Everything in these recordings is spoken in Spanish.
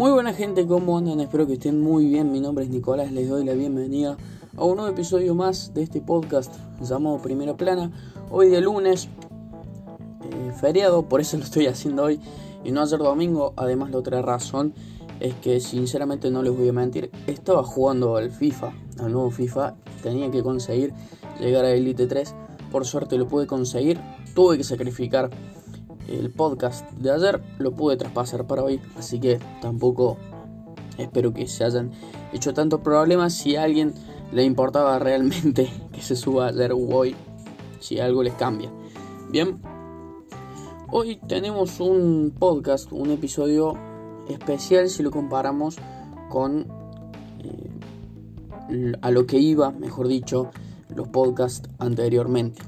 Muy buena gente, ¿cómo andan? Espero que estén muy bien. Mi nombre es Nicolás, les doy la bienvenida a un nuevo episodio más de este podcast llamado Primera Plana. Hoy de lunes, eh, feriado, por eso lo estoy haciendo hoy y no ayer domingo. Además, la otra razón es que sinceramente no les voy a mentir, estaba jugando al FIFA, al nuevo FIFA, tenía que conseguir llegar a Elite 3. Por suerte lo pude conseguir, tuve que sacrificar el podcast de ayer lo pude traspasar para hoy, así que tampoco espero que se hayan hecho tantos problemas si a alguien le importaba realmente que se suba ayer o hoy, si algo les cambia. Bien, hoy tenemos un podcast, un episodio especial si lo comparamos con eh, a lo que iba, mejor dicho, los podcasts anteriormente.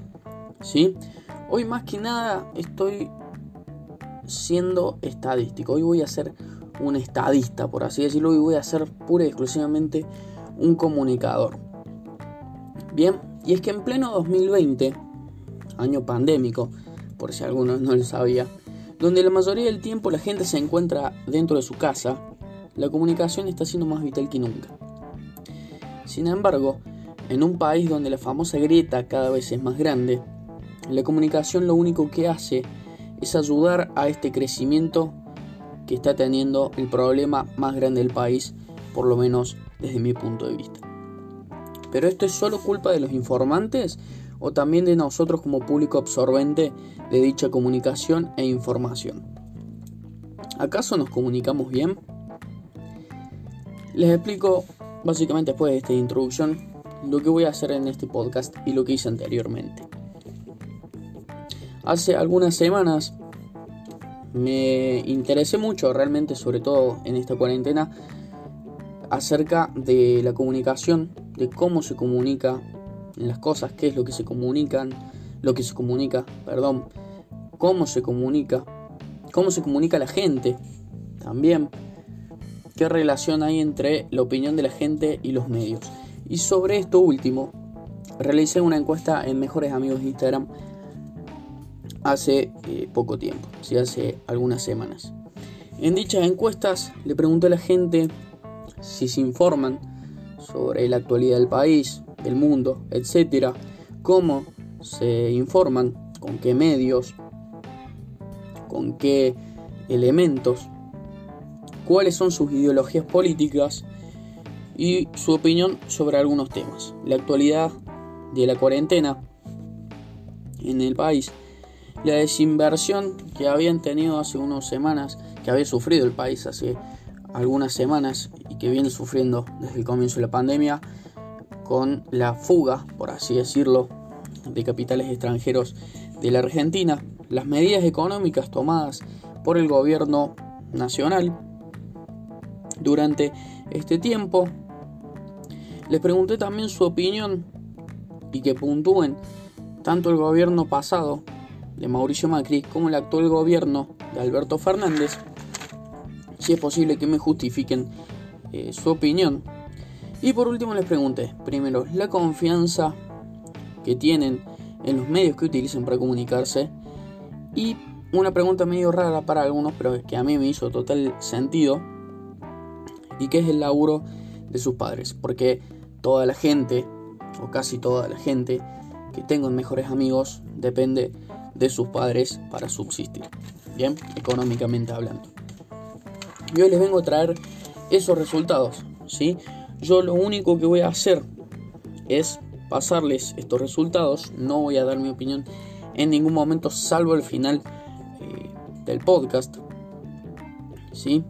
¿Sí? Hoy más que nada estoy siendo estadístico. Hoy voy a ser un estadista, por así decirlo, y voy a ser pura y exclusivamente un comunicador. Bien, y es que en pleno 2020, año pandémico, por si alguno no lo sabía, donde la mayoría del tiempo la gente se encuentra dentro de su casa, la comunicación está siendo más vital que nunca. Sin embargo, en un país donde la famosa grieta cada vez es más grande, la comunicación lo único que hace es ayudar a este crecimiento que está teniendo el problema más grande del país, por lo menos desde mi punto de vista. Pero esto es solo culpa de los informantes o también de nosotros como público absorbente de dicha comunicación e información. ¿Acaso nos comunicamos bien? Les explico básicamente después de esta introducción lo que voy a hacer en este podcast y lo que hice anteriormente. Hace algunas semanas me interesé mucho realmente, sobre todo en esta cuarentena, acerca de la comunicación, de cómo se comunica las cosas, qué es lo que se comunican, lo que se comunica, perdón, cómo se comunica, cómo se comunica la gente también, qué relación hay entre la opinión de la gente y los medios. Y sobre esto último, realicé una encuesta en Mejores Amigos de Instagram hace eh, poco tiempo, ¿sí? hace algunas semanas. En dichas encuestas le pregunté a la gente si se informan sobre la actualidad del país, del mundo, etcétera, cómo se informan, con qué medios, con qué elementos, cuáles son sus ideologías políticas y su opinión sobre algunos temas. La actualidad de la cuarentena en el país la desinversión que habían tenido hace unas semanas, que había sufrido el país hace algunas semanas y que viene sufriendo desde el comienzo de la pandemia, con la fuga, por así decirlo, de capitales extranjeros de la Argentina, las medidas económicas tomadas por el gobierno nacional durante este tiempo. Les pregunté también su opinión y que puntúen tanto el gobierno pasado de Mauricio Macri como el actual gobierno de Alberto Fernández, si es posible que me justifiquen eh, su opinión. Y por último les pregunté, primero, la confianza que tienen en los medios que utilizan para comunicarse y una pregunta medio rara para algunos, pero que a mí me hizo total sentido, y que es el laburo de sus padres, porque toda la gente, o casi toda la gente que tengo en mejores amigos, depende de sus padres para subsistir, bien, económicamente hablando. Y hoy les vengo a traer esos resultados, ¿sí? Yo lo único que voy a hacer es pasarles estos resultados, no voy a dar mi opinión en ningún momento, salvo al final eh, del podcast, ¿sí?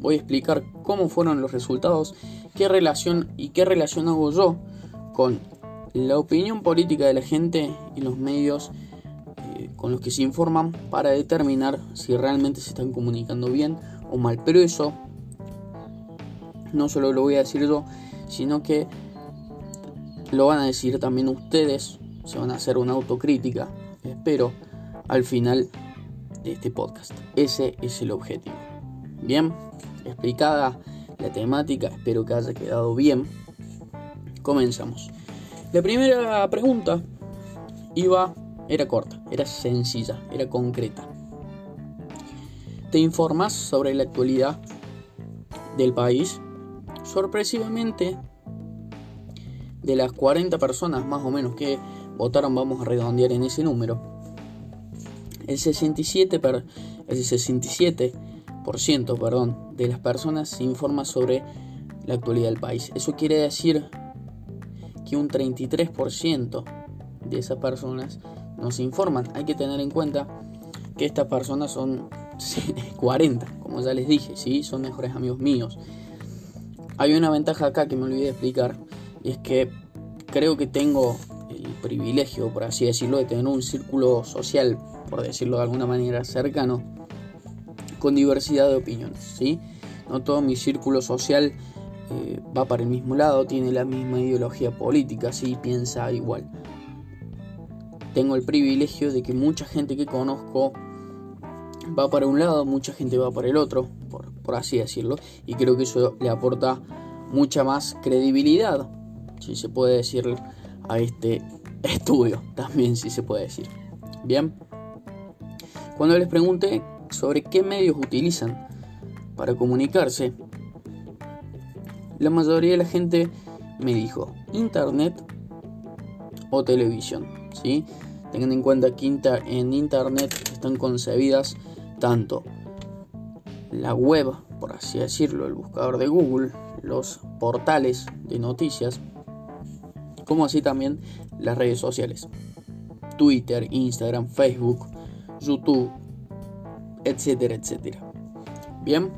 Voy a explicar cómo fueron los resultados, qué relación y qué relación hago yo con la opinión política de la gente y los medios con los que se informan para determinar si realmente se están comunicando bien o mal. Pero eso no solo lo voy a decir yo, sino que lo van a decir también ustedes, se van a hacer una autocrítica, espero, al final de este podcast. Ese es el objetivo. Bien, explicada la temática, espero que haya quedado bien. Comenzamos. La primera pregunta iba era corta, era sencilla, era concreta. ¿Te informas sobre la actualidad del país, sorpresivamente, de las 40 personas más o menos que votaron, vamos a redondear en ese número, el 67, el 67% perdón, de las personas se informa sobre la actualidad del país. Eso quiere decir que un 33% de esas personas no se informan. Hay que tener en cuenta que estas personas son 40, como ya les dije, ¿sí? son mejores amigos míos. Hay una ventaja acá que me olvidé de explicar, y es que creo que tengo el privilegio, por así decirlo, de tener un círculo social, por decirlo de alguna manera, cercano, con diversidad de opiniones. ¿sí? No todo mi círculo social eh, va para el mismo lado, tiene la misma ideología política, ¿sí? piensa igual. Tengo el privilegio de que mucha gente que conozco va para un lado, mucha gente va para el otro, por, así decirlo, y creo que eso le aporta mucha más credibilidad, si se puede decir, a este estudio, también si se puede decir. Bien, cuando les pregunté sobre qué medios utilizan para comunicarse, la mayoría de la gente me dijo internet o televisión, Tengan en cuenta que en internet están concebidas tanto la web, por así decirlo, el buscador de Google, los portales de noticias, como así también las redes sociales. Twitter, Instagram, Facebook, YouTube, etcétera, etcétera. Bien.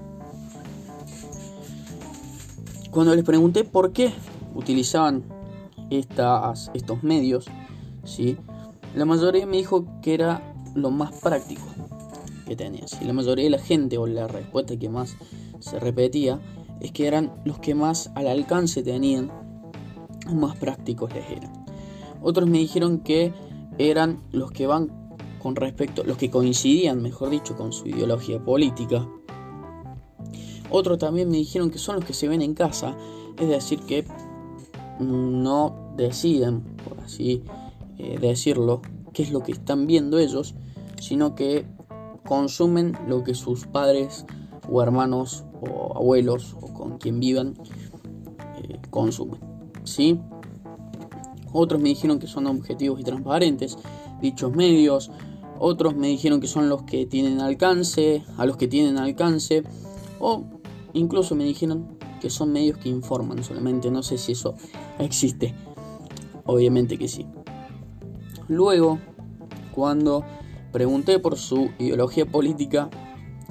Cuando les pregunté por qué utilizaban estas, estos medios, ¿sí? la mayoría me dijo que era lo más práctico que tenías. Y la mayoría de la gente, o la respuesta que más se repetía, es que eran los que más al alcance tenían, más prácticos les eran. Otros me dijeron que eran los que van con respecto, los que coincidían, mejor dicho, con su ideología política. Otros también me dijeron que son los que se ven en casa, es decir, que no deciden, por así eh, decirlo, qué es lo que están viendo ellos, sino que consumen lo que sus padres o hermanos o abuelos o con quien vivan eh, consumen. ¿sí? Otros me dijeron que son objetivos y transparentes dichos medios. Otros me dijeron que son los que tienen alcance, a los que tienen alcance. O incluso me dijeron que son medios que informan solamente. No sé si eso existe. Obviamente que sí. Luego, cuando pregunté por su ideología política,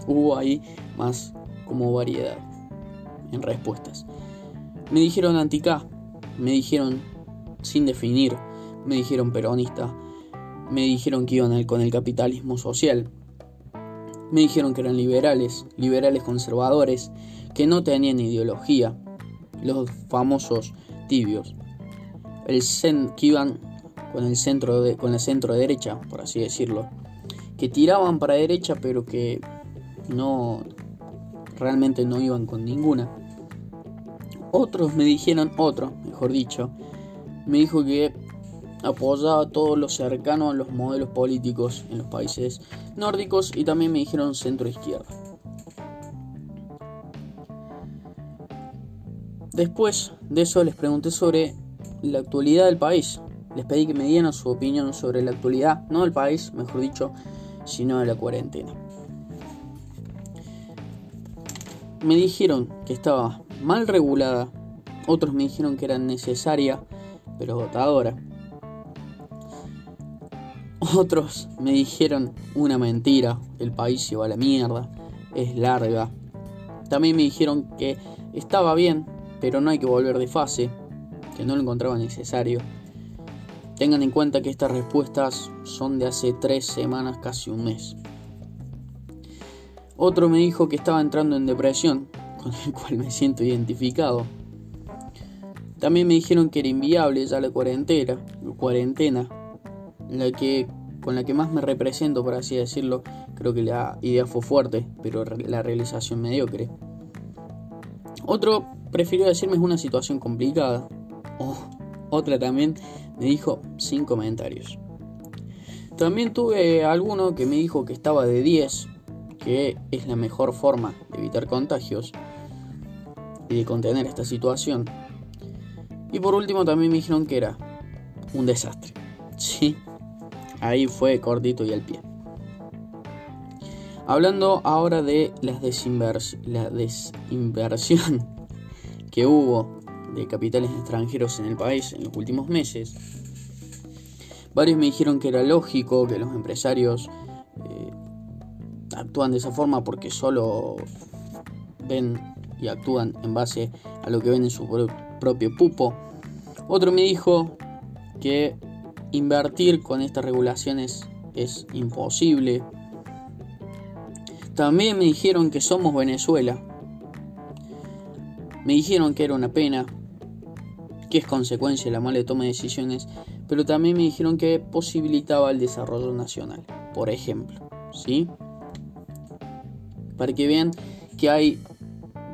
hubo ahí más como variedad en respuestas. Me dijeron anti-K, me dijeron sin definir, me dijeron peronista, me dijeron que iban con el capitalismo social, me dijeron que eran liberales, liberales conservadores, que no tenían ideología, los famosos tibios, el que iban con el centro de, con la centro derecha, por así decirlo, que tiraban para derecha pero que no realmente no iban con ninguna. Otros me dijeron, otro, mejor dicho, me dijo que apoyaba todo lo cercano a los modelos políticos en los países nórdicos y también me dijeron centro izquierda. Después de eso les pregunté sobre la actualidad del país. Les pedí que me dieran su opinión sobre la actualidad, no del país, mejor dicho, sino de la cuarentena. Me dijeron que estaba mal regulada, otros me dijeron que era necesaria, pero agotadora. Otros me dijeron una mentira, el país se va a la mierda, es larga. También me dijeron que estaba bien, pero no hay que volver de fase, que no lo encontraba necesario Tengan en cuenta que estas respuestas son de hace tres semanas, casi un mes. Otro me dijo que estaba entrando en depresión, con el cual me siento identificado. También me dijeron que era inviable ya la cuarentena, cuarentena, la que con la que más me represento, por así decirlo. Creo que la idea fue fuerte, pero la realización mediocre. Otro prefirió decirme es una situación complicada. Oh, otra también me dijo sin comentarios. También tuve alguno que me dijo que estaba de 10, que es la mejor forma de evitar contagios. y de contener esta situación. Y por último también me dijeron que era un desastre. Sí, ahí fue cortito y al pie. Hablando ahora de las la desinversión que hubo de capitales extranjeros en el país en los últimos meses, varios me dijeron que era lógico que los empresarios eh, actúan de esa forma porque solo ven y actúan en base a lo que ven en su propio pupo. Otro me dijo que invertir con estas regulaciones es imposible también me dijeron que somos Venezuela. Me dijeron que era una pena, que es consecuencia de la mala toma de decisiones, pero también me dijeron que posibilitaba el desarrollo nacional, por ejemplo, ¿sí? Para que vean que hay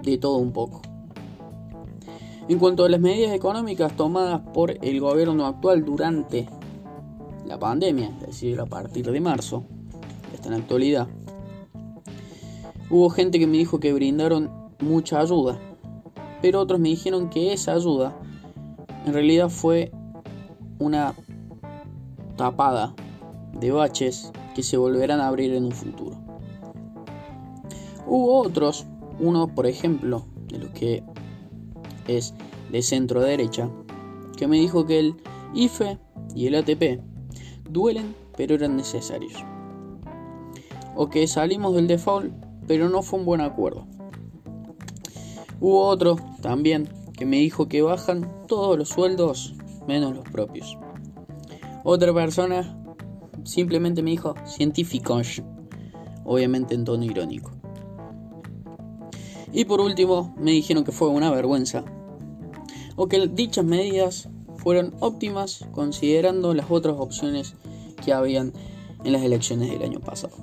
de todo un poco. En cuanto a las medidas económicas tomadas por el gobierno actual durante la pandemia, es decir, a partir de marzo, hasta en la actualidad, Hubo gente que me dijo que brindaron mucha ayuda, pero otros me dijeron que esa ayuda en realidad fue una tapada de baches que se volverán a abrir en un futuro. Hubo otros, uno por ejemplo, de los que es de centro derecha, que me dijo que el IFE y el ATP duelen pero eran necesarios. O que salimos del default pero no fue un buen acuerdo. Hubo otro también que me dijo que bajan todos los sueldos menos los propios. Otra persona simplemente me dijo científicos, obviamente en tono irónico. Y por último me dijeron que fue una vergüenza o que dichas medidas fueron óptimas considerando las otras opciones que habían en las elecciones del año pasado.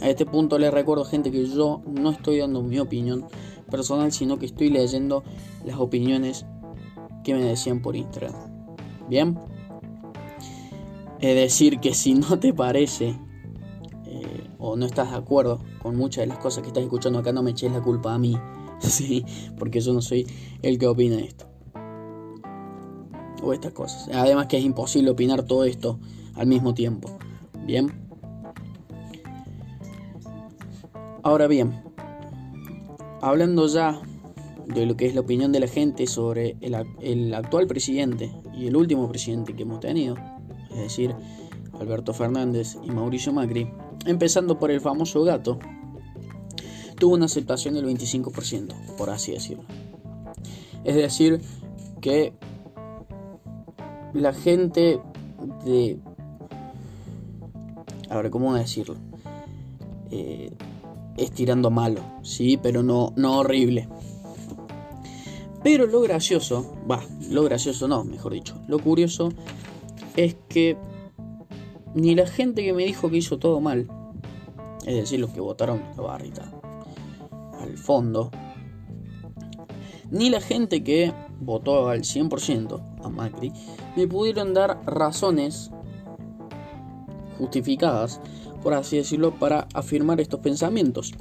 A este punto les recuerdo gente que yo no estoy dando mi opinión personal, sino que estoy leyendo las opiniones que me decían por Instagram. Bien. Es decir, que si no te parece eh, o no estás de acuerdo con muchas de las cosas que estás escuchando acá, no me eches la culpa a mí. sí, porque yo no soy el que opina esto. O estas cosas. Además que es imposible opinar todo esto al mismo tiempo. Bien. Ahora bien, hablando ya de lo que es la opinión de la gente sobre el, actual presidente y el último presidente que hemos tenido, es decir, Alberto Fernández y Mauricio Macri, empezando por el famoso gato, tuvo una aceptación del 25%, por así decirlo. Es decir, que la gente de... A ver, ¿cómo decirlo? Eh, es tirando malo, sí, pero no, no horrible. Pero lo gracioso, va, lo gracioso no, mejor dicho, lo curioso es que ni la gente que me dijo que hizo todo mal, es decir, los que votaron la barrita al fondo, ni la gente que votó al 100% a Macri, me pudieron dar razones justificadas por así decirlo, para afirmar estos pensamientos.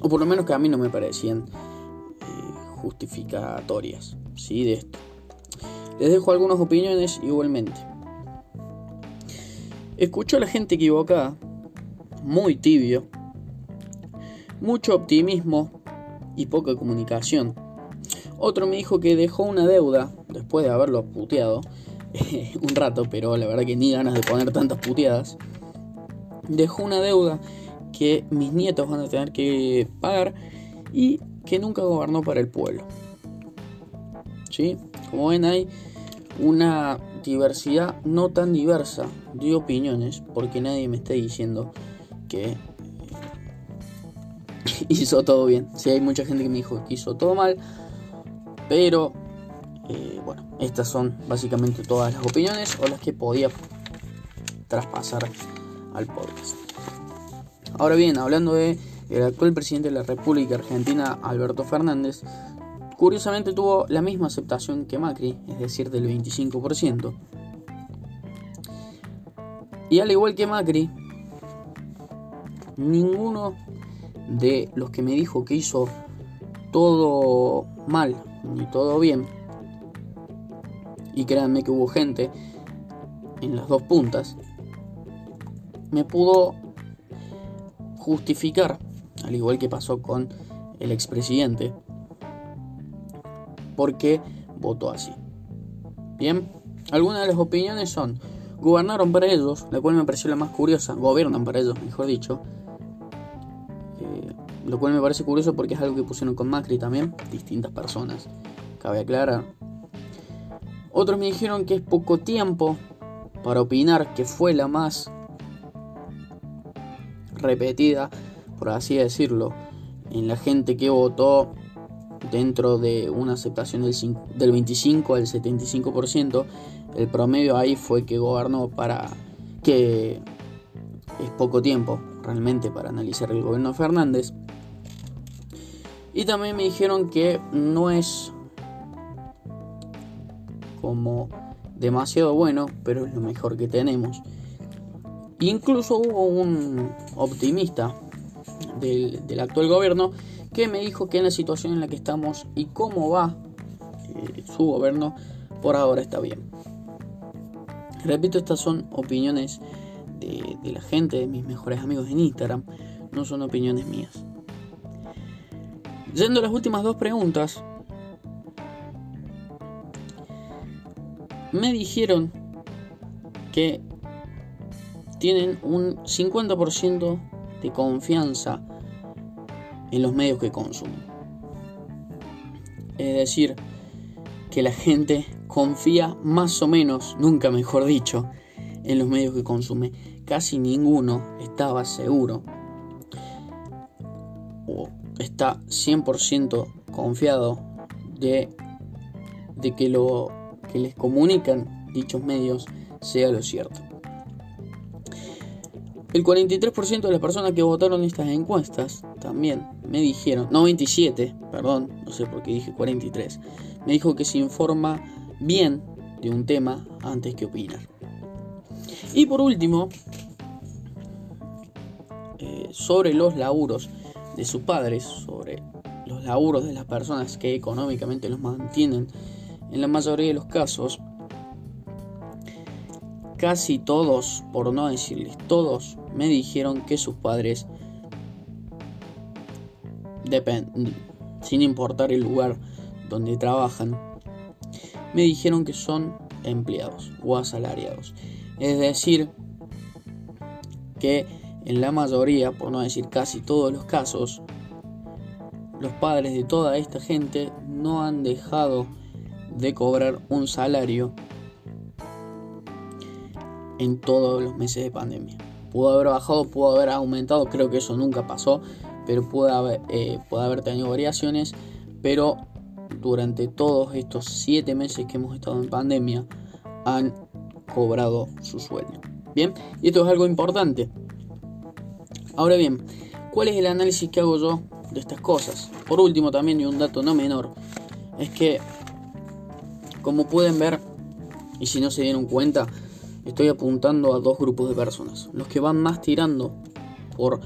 O por lo menos que a mí no me parecían justificatorias ¿sí? de esto. Les dejo algunas opiniones igualmente. Escucho a la gente equivocada, muy tibio, mucho optimismo y poca comunicación. Otro me dijo que dejó una deuda después de haberlo puteado un rato, pero la verdad que ni ganas de poner tantas puteadas dejó una deuda que mis nietos van a tener que pagar y que nunca gobernó para el pueblo. ¿Sí? Como ven hay una diversidad no tan diversa de opiniones porque nadie me está diciendo que hizo todo bien. Si hay mucha gente que me dijo que hizo todo mal, pero eh, bueno, estas son básicamente todas las opiniones o las que podía traspasar al podcast. Ahora bien, hablando de el actual presidente de la República Argentina, Alberto Fernández, curiosamente tuvo la misma aceptación que Macri, es decir, del 25%. Y al igual que Macri, ninguno de los que me dijo que hizo todo mal ni todo bien. Y créanme que hubo gente en las dos puntas. Me pudo justificar, al igual que pasó con el expresidente, porque votó así. Bien, algunas de las opiniones son, gobernaron para ellos, la cual me pareció la más curiosa, gobiernan para ellos, mejor dicho, eh, lo cual me parece curioso porque es algo que pusieron con Macri también, distintas personas, cabe aclarar. Otros me dijeron que es poco tiempo para opinar, que fue la más repetida, por así decirlo, en la gente que votó dentro de una aceptación del, del 25 al 75%, el promedio ahí fue que gobernó para que es poco tiempo realmente para analizar el gobierno de Fernández. Y también me dijeron que no es como demasiado bueno, pero es lo mejor que tenemos. Incluso hubo un optimista del, actual gobierno que me dijo que en la situación en la que estamos y cómo va eh, su gobierno, por ahora está bien. Repito, estas son opiniones de, de la gente, de mis mejores amigos en Instagram, no son opiniones mías. Yendo a las últimas dos preguntas, me dijeron que tienen un 50% de confianza en los medios que consumen. Es decir, que la gente confía más o menos, nunca mejor dicho, en los medios que consume. Casi ninguno estaba seguro o está 100% confiado de, de que lo que les comunican dichos medios sea lo cierto. El 43% de las personas que votaron estas encuestas también me dijeron, no 27, perdón, no sé por qué dije 43, me dijo que se informa bien de un tema antes que opinar. Y por último, eh, sobre los laburos de sus padres, sobre los laburos de las personas que económicamente los mantienen, en la mayoría de los casos, casi todos, por no decirles todos, me dijeron que sus padres, sin importar el lugar donde trabajan, me dijeron que son empleados o asalariados. Es decir, que en la mayoría, por no decir casi todos los casos, los padres de toda esta gente no han dejado de cobrar un salario en todos los meses de pandemia pudo haber bajado, pudo haber aumentado, creo que eso nunca pasó, pero puede haber, eh, puede haber tenido variaciones, pero durante todos estos 7 meses que hemos estado en pandemia han cobrado su sueldo. Bien, y esto es algo importante. Ahora bien, ¿cuál es el análisis que hago yo de estas cosas? Por último también, y un dato no menor, es que, como pueden ver, y si no se dieron cuenta, estoy apuntando a dos grupos de personas. Los que van más tirando por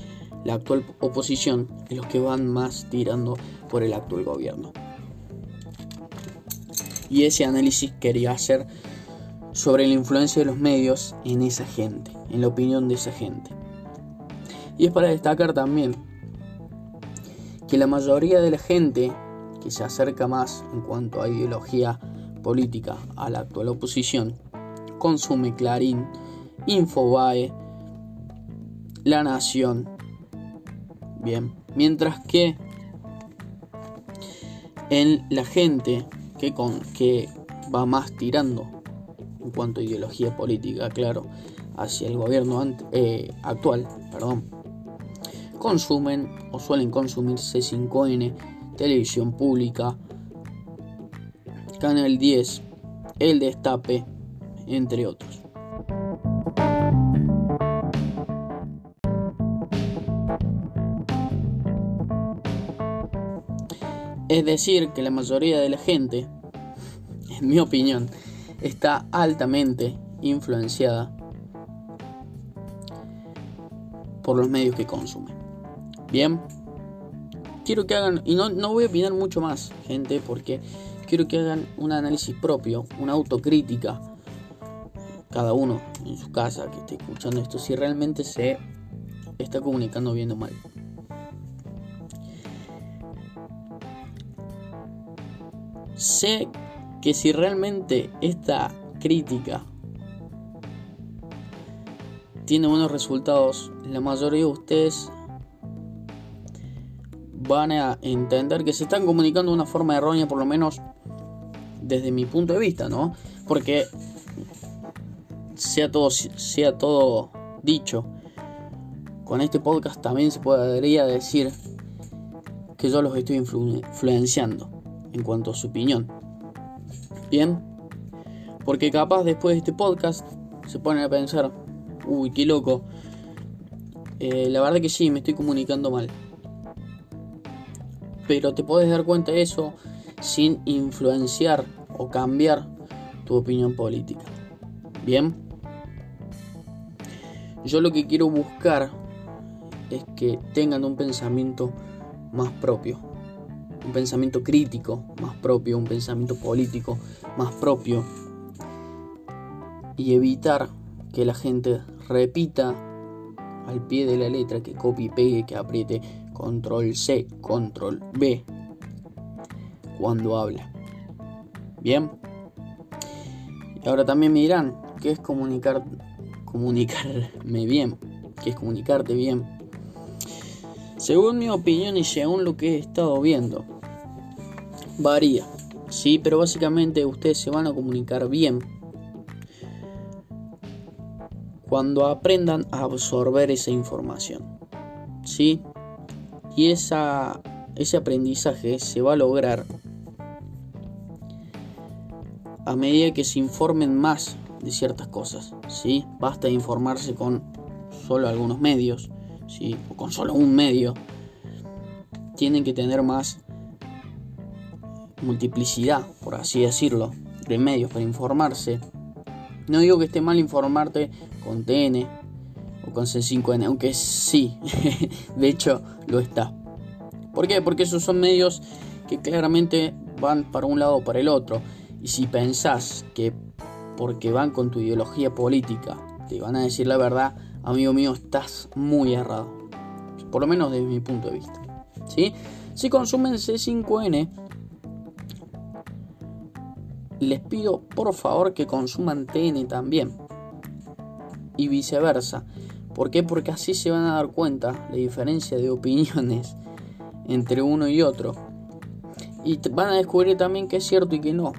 la actual oposición y los que van más tirando por el actual gobierno. Y ese análisis quería hacer sobre la influencia de los medios en esa gente, en la opinión de esa gente. Y es para destacar también que la mayoría de la gente que se acerca más en cuanto a ideología política a la actual oposición consume Clarín, Infobae, La Nación. Bien, mientras que en la gente que, con, que va más tirando en cuanto a ideología política, claro, hacia el gobierno eh, actual, perdón, consumen o suelen consumir C5N, televisión pública, Canal 10, El Destape, entre otros. Es decir, que la mayoría de la gente, en mi opinión, está altamente influenciada por los medios que consumen. Bien, quiero que hagan, y no, no voy a opinar mucho más, gente, porque quiero que hagan un análisis propio, una autocrítica, cada uno en su casa que esté escuchando esto, si realmente se está comunicando bien o mal. Sé que si realmente esta crítica tiene buenos resultados, la mayoría de ustedes van a entender que se están comunicando de una forma errónea, por lo menos desde mi punto de vista, ¿no? Porque sea todo, sea todo dicho, con este podcast también se podría decir que yo los estoy influenciando en cuanto a su opinión. Bien, porque capaz después de este podcast se ponen a pensar, uy, qué loco. Eh, la verdad que sí, me estoy comunicando mal. Pero te puedes dar cuenta de eso sin influenciar o cambiar tu opinión política. Bien. Yo lo que quiero buscar es que tengan un pensamiento más propio. Un pensamiento crítico más propio, un pensamiento político más propio. Y evitar que la gente repita al pie de la letra, que copie y pegue, que apriete control C, control B cuando habla. Bien. Y ahora también me dirán, ¿qué es comunicar, comunicarme bien? ¿Qué es comunicarte bien? Según mi opinión y según lo que he estado viendo, varía. Sí, pero básicamente ustedes se van a comunicar bien cuando aprendan a absorber esa información. ¿Sí? Y ese aprendizaje se va a lograr a medida que se informen más de ciertas cosas. ¿sí? Basta informarse con solo algunos medios, ¿sí? o con solo un medio. Tienen que tener más multiplicidad, por así decirlo, de medios para informarse. No digo que esté mal informarte con TN o con C5N, aunque sí, de hecho lo está. ¿Por qué? Porque esos son medios que claramente van para un lado o para el otro. Y si pensás que porque van con tu ideología política te van a decir la verdad, amigo mío, estás muy errado. Por lo menos desde mi punto de vista. ¿Sí? Si consumen C5N, les pido por favor que consuman TN también y viceversa. ¿Por qué? Porque así se van a dar cuenta la diferencia de opiniones entre uno y otro. Y van a descubrir también que es cierto y que no.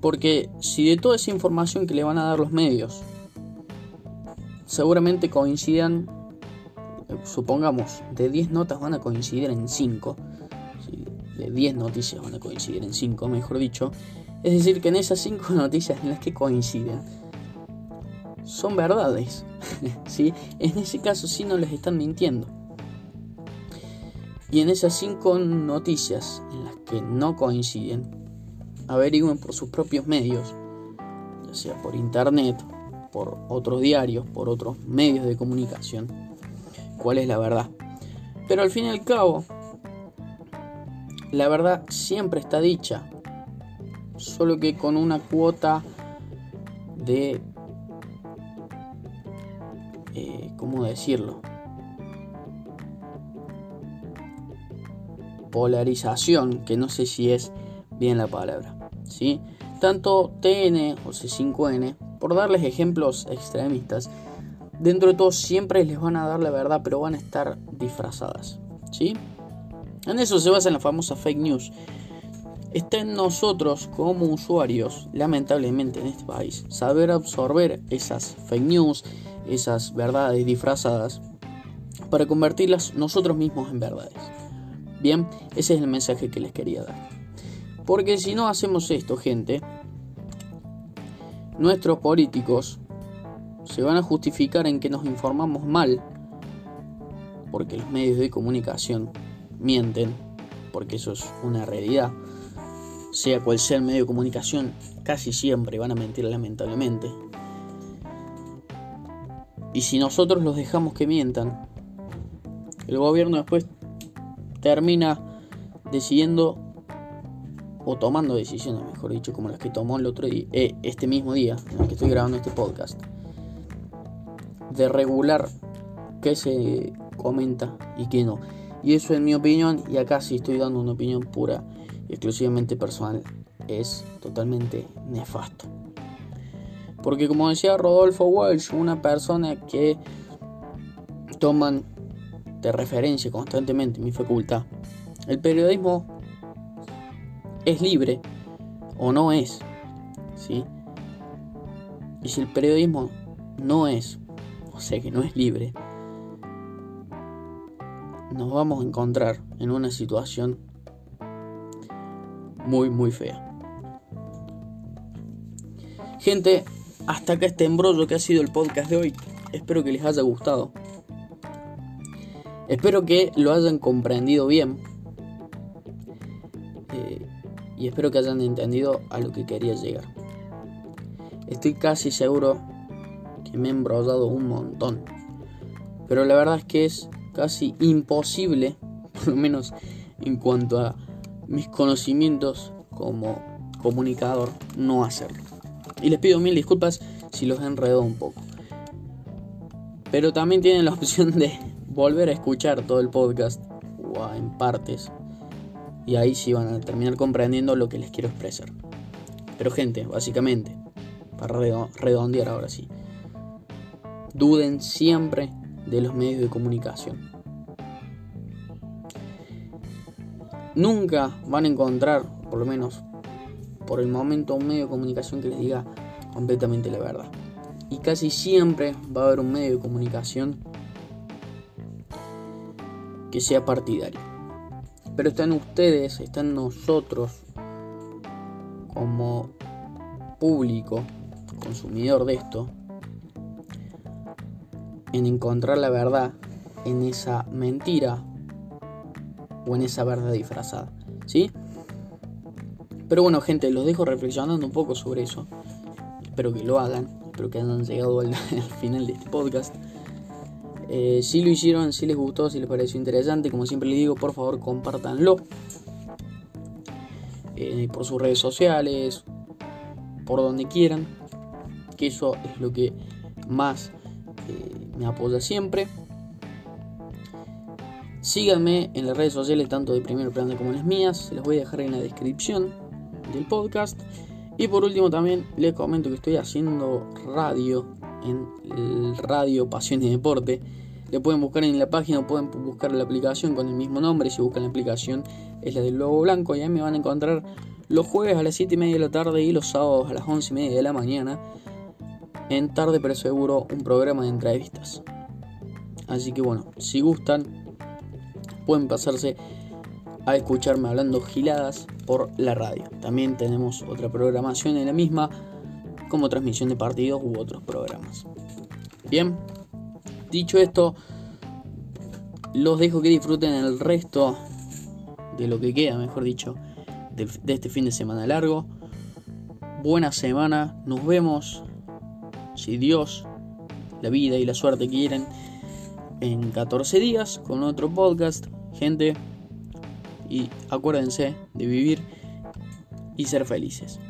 Porque si de toda esa información que le van a dar los medios, seguramente coincidan, supongamos, de 10 notas van a coincidir en 5. De 10 noticias van a coincidir en 5, mejor dicho. Es decir, que en esas 5 noticias en las que coinciden, son verdades. ¿sí? En ese caso sí no les están mintiendo. Y en esas cinco noticias en las que no coinciden, averigüen por sus propios medios, ya sea por internet, por otros diarios, por otros medios de comunicación, cuál es la verdad. Pero al fin y al cabo, la verdad siempre está dicha, solo que con una cuota de eh, ¿cómo decirlo? Polarización, que no sé si es bien la palabra. ¿Sí? Tanto TN o C5N, por darles ejemplos extremistas, dentro de todo siempre les van a dar la verdad, pero van a estar disfrazadas. ¿sí? En eso se basa en la famosa fake news. Está en nosotros como usuarios, lamentablemente en este país, saber absorber esas fake news, esas verdades disfrazadas para convertirlas nosotros mismos en verdades. Bien, ese es el mensaje que les quería dar. Porque si no hacemos esto, gente, nuestros políticos se van a justificar en que nos informamos mal, porque los medios de comunicación mienten, porque eso es una realidad. Sea cual sea el medio de comunicación, casi siempre van a mentir lamentablemente. Y si nosotros los dejamos que mientan, el gobierno después termina decidiendo o tomando decisiones, mejor dicho, como las que tomó el otro día, eh, este mismo día en el que estoy grabando este podcast, de regular qué se comenta y qué no. Y eso en mi opinión, y acá sí estoy dando una opinión pura y exclusivamente personal, es totalmente nefasto. Porque como decía Rodolfo Walsh, una persona que toman de referencia constantemente mi facultad, el periodismo es libre o no es. ¿sí? Y si el periodismo no es, o sea que no es libre, nos vamos a encontrar en una situación muy, muy fea. Gente, hasta acá este embrollo que ha sido el podcast de hoy. Espero que les haya gustado. Espero que lo hayan comprendido bien y espero que hayan entendido a lo que quería llegar. Estoy casi seguro que me he embrollado un montón, pero la verdad es que es casi imposible, por lo menos en cuanto a mis conocimientos como comunicador, no hacerlo. Y les pido mil disculpas si los he enredado un poco. Pero también tienen la opción de volver a escuchar todo el podcast o en partes y ahí sí van a terminar comprendiendo lo que les quiero expresar. Pero gente, básicamente, para redondear ahora sí, duden siempre de los medios de comunicación. Nunca van a encontrar, por lo menos por el momento, un medio de comunicación que les diga completamente la verdad. Y casi siempre va a haber un medio de comunicación que sea partidario. Pero están ustedes, están nosotros como público, consumidor de esto, en encontrar la verdad en esa mentira o en esa verdad disfrazada. ¿Sí? Pero bueno, gente, los dejo reflexionando un poco sobre eso. Espero que lo hagan. Espero que hayan llegado al, final de este podcast. Eh, si lo hicieron, si les gustó, si les pareció interesante, como siempre les digo, por favor compártanlo eh, por sus redes sociales, por donde quieran, que eso es lo que más eh, me apoya siempre. Síganme en las redes sociales, tanto de primer plano como las mías, las voy a dejar en la descripción del podcast. Y por último también les comento que estoy haciendo radio en el Radio Pasión y Deporte. Le pueden buscar en la página o pueden buscar la aplicación con el mismo nombre. Si buscan la aplicación es la del logo blanco y ahí me van a encontrar los jueves a las 7 y media de la tarde y los sábados a las 11 y media de la mañana. En tarde pero seguro un programa de entrevistas. Así que bueno, si gustan pueden pasarse a escucharme hablando giladas por la radio. También tenemos otra programación en la misma como transmisión de partidos u otros programas. Bien, dicho esto, los dejo que disfruten el resto de lo que queda, mejor dicho, de, este fin de semana largo. Buena semana, nos vemos, si Dios, la vida y la suerte quieren, en 14 días con otro podcast. Gente, y acuérdense de vivir y ser felices.